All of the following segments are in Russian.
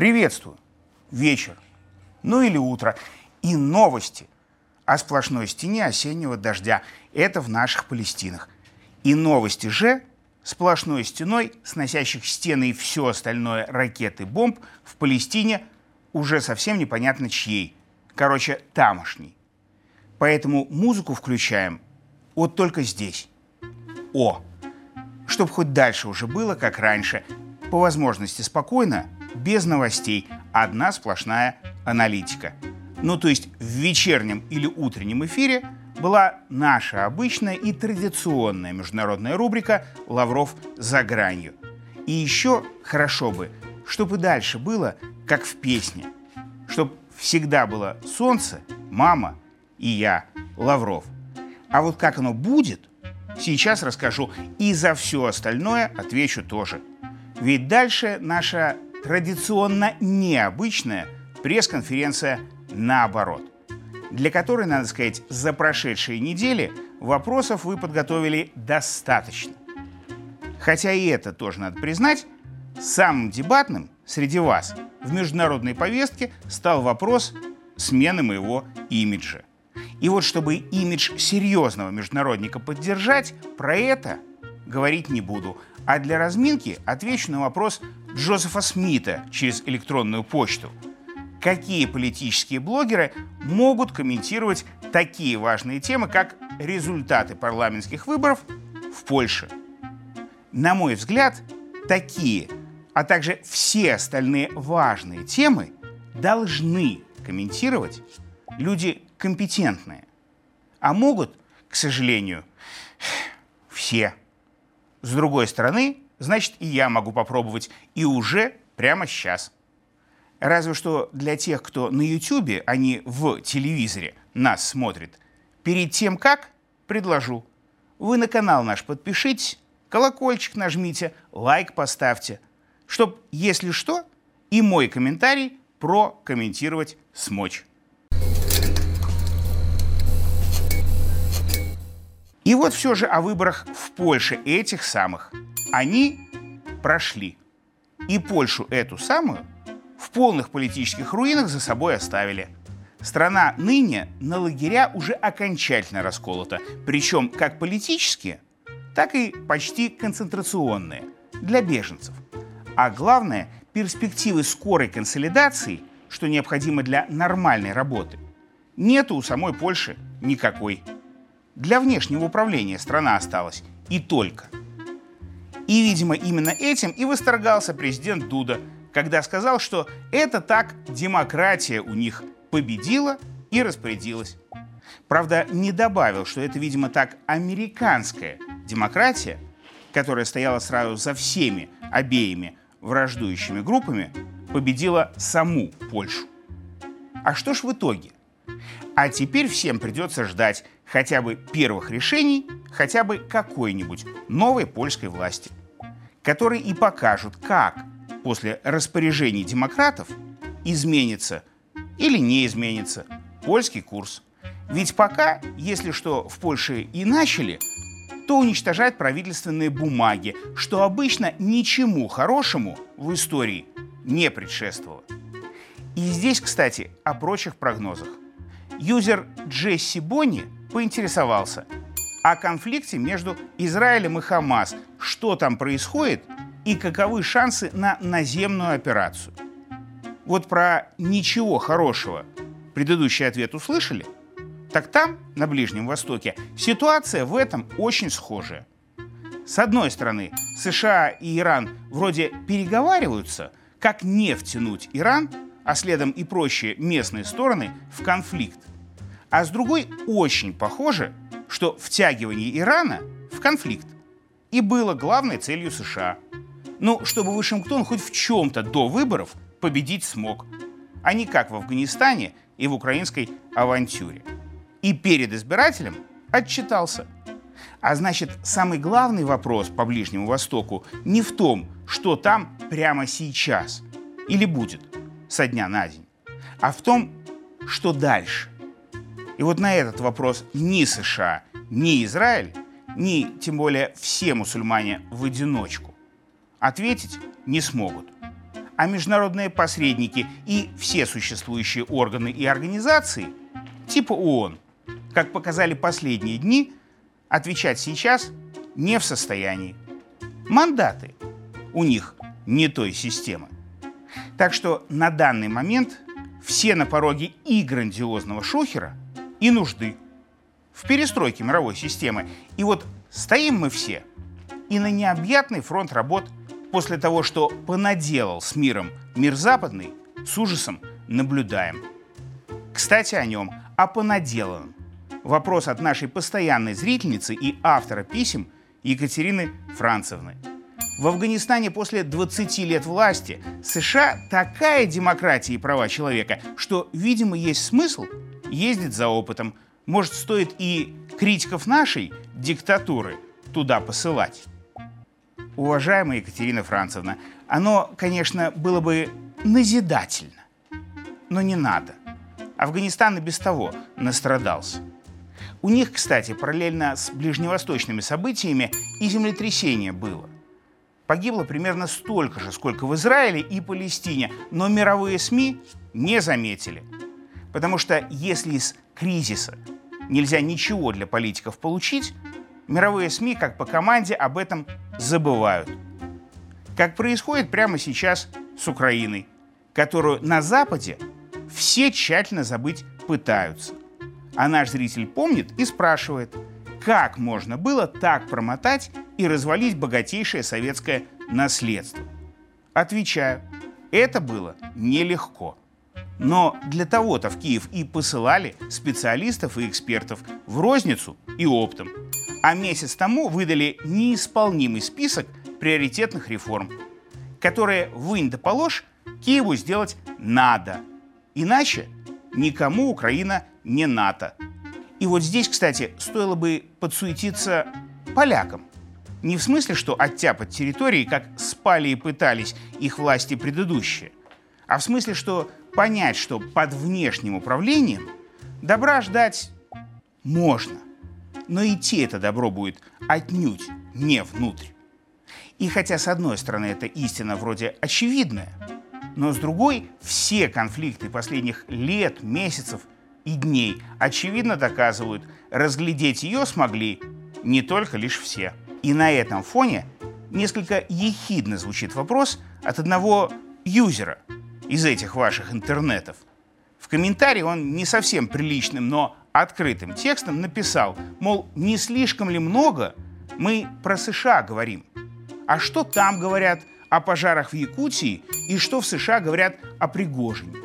Приветствую. Вечер. Ну или утро. И новости о сплошной стене осеннего дождя. Это в наших Палестинах. И новости же сплошной стеной, сносящих стены и все остальное ракеты бомб в Палестине уже совсем непонятно чьей. Короче, тамошней. Поэтому музыку включаем вот только здесь. О! Чтоб хоть дальше уже было, как раньше. По возможности спокойно, без новостей, одна сплошная аналитика. Ну, то есть в вечернем или утреннем эфире была наша обычная и традиционная международная рубрика «Лавров за гранью». И еще хорошо бы, чтобы дальше было, как в песне. Чтоб всегда было солнце, мама и я, Лавров. А вот как оно будет, сейчас расскажу. И за все остальное отвечу тоже. Ведь дальше наша традиционно необычная пресс-конференция наоборот, для которой, надо сказать, за прошедшие недели вопросов вы подготовили достаточно. Хотя и это тоже надо признать, самым дебатным среди вас в международной повестке стал вопрос смены моего имиджа. И вот чтобы имидж серьезного международника поддержать, про это говорить не буду. А для разминки отвечу на вопрос Джозефа Смита через электронную почту. Какие политические блогеры могут комментировать такие важные темы, как результаты парламентских выборов в Польше? На мой взгляд, такие, а также все остальные важные темы должны комментировать люди компетентные. А могут, к сожалению, все. С другой стороны, значит, и я могу попробовать, и уже прямо сейчас. Разве что для тех, кто на YouTube, а не в телевизоре нас смотрит, перед тем как, предложу. Вы на канал наш подпишитесь, колокольчик нажмите, лайк поставьте, чтоб, если что, и мой комментарий прокомментировать смочь. И вот все же о выборах в Польше этих самых. Они прошли. И Польшу эту самую в полных политических руинах за собой оставили. Страна ныне на лагеря уже окончательно расколота, причем как политические, так и почти концентрационные, для беженцев. А главное, перспективы скорой консолидации, что необходимо для нормальной работы, нету у самой Польши никакой. Для внешнего управления страна осталась. И только. И, видимо, именно этим и восторгался президент Дуда, когда сказал, что это так демократия у них победила и распорядилась. Правда, не добавил, что это, видимо, так американская демократия, которая стояла сразу за всеми обеими враждующими группами, победила саму Польшу. А что ж в итоге? А теперь всем придется ждать хотя бы первых решений, хотя бы какой-нибудь новой польской власти, которые и покажут, как после распоряжений демократов изменится или не изменится польский курс. Ведь пока, если что в Польше и начали, то уничтожать правительственные бумаги, что обычно ничему хорошему в истории не предшествовало. И здесь, кстати, о прочих прогнозах. Юзер Джесси Бонни поинтересовался о конфликте между Израилем и Хамас, что там происходит и каковы шансы на наземную операцию. Вот про ничего хорошего предыдущий ответ услышали? Так там, на Ближнем Востоке, ситуация в этом очень схожая. С одной стороны, США и Иран вроде переговариваются, как не втянуть Иран, а следом и прочие местные стороны в конфликт. А с другой очень похоже, что втягивание Ирана в конфликт и было главной целью США. Ну, чтобы Вашингтон хоть в чем-то до выборов победить смог, а не как в Афганистане и в украинской авантюре. И перед избирателем отчитался. А значит, самый главный вопрос по Ближнему Востоку не в том, что там прямо сейчас или будет со дня на день, а в том, что дальше. И вот на этот вопрос ни США, ни Израиль, ни тем более все мусульмане в одиночку ответить не смогут. а международные посредники и все существующие органы и организации, типа ООН, как показали последние дни, отвечать сейчас не в состоянии. Мандаты у них не той системы. Так что на данный момент все на пороге и грандиозного шухера, и нужды в перестройке мировой системы. И вот стоим мы все и на необъятный фронт работ после того, что понаделал с миром мир западный, с ужасом наблюдаем. Кстати, о нем, о понаделанном. Вопрос от нашей постоянной зрительницы и автора писем Екатерины Францевны. В Афганистане после 20 лет власти США такая демократия и права человека, что, видимо, есть смысл ездить за опытом. Может, стоит и критиков нашей диктатуры туда посылать. Уважаемая Екатерина Францевна, оно, конечно, было бы назидательно, но не надо. Афганистан и без того настрадался. У них, кстати, параллельно с ближневосточными событиями и землетрясение было. Погибло примерно столько же, сколько в Израиле и Палестине, но мировые СМИ не заметили. Потому что если из кризиса нельзя ничего для политиков получить, мировые СМИ, как по команде, об этом забывают. Как происходит прямо сейчас с Украиной, которую на Западе все тщательно забыть пытаются. А наш зритель помнит и спрашивает, как можно было так промотать и развалить богатейшее советское наследство? Отвечаю, это было нелегко. Но для того-то в Киев и посылали специалистов и экспертов в розницу и оптом. А месяц тому выдали неисполнимый список приоритетных реформ, которые вынь да положь Киеву сделать надо. Иначе никому Украина не НАТО. И вот здесь, кстати, стоило бы подсуетиться полякам. Не в смысле, что оттяпать территории, как спали и пытались их власти предыдущие, а в смысле, что понять, что под внешним управлением добра ждать можно, но идти это добро будет отнюдь не внутрь. И хотя, с одной стороны, это истина вроде очевидная, но с другой, все конфликты последних лет, месяцев и дней очевидно доказывают, разглядеть ее смогли не только лишь все. И на этом фоне несколько ехидно звучит вопрос от одного юзера из этих ваших интернетов. В комментарии он не совсем приличным, но открытым текстом написал, мол, не слишком ли много мы про США говорим. А что там говорят о пожарах в Якутии и что в США говорят о Пригожине?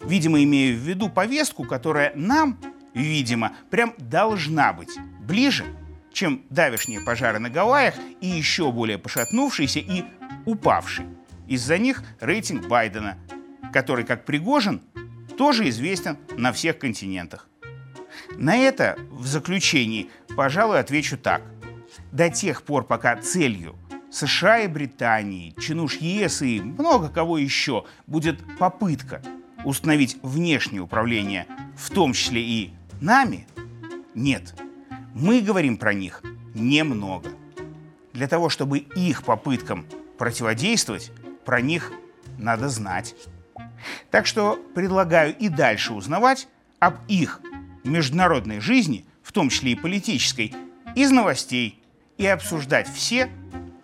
Видимо, имея в виду повестку, которая нам, видимо, прям должна быть ближе чем давешние пожары на Гавайях и еще более пошатнувшийся и упавший. Из-за них рейтинг Байдена, который, как Пригожин, тоже известен на всех континентах. На это в заключении, пожалуй, отвечу так. До тех пор, пока целью США и Британии, чинуш ЕС и много кого еще будет попытка установить внешнее управление, в том числе и нами, нет – мы говорим про них немного. Для того, чтобы их попыткам противодействовать, про них надо знать. Так что предлагаю и дальше узнавать об их международной жизни, в том числе и политической, из новостей и обсуждать все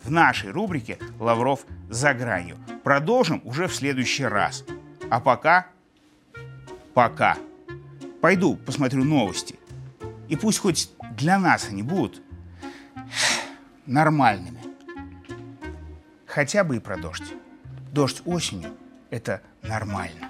в нашей рубрике «Лавров за гранью». Продолжим уже в следующий раз. А пока... Пока. Пойду посмотрю новости. И пусть хоть для нас они будут нормальными. Хотя бы и про дождь. Дождь осенью – это нормально.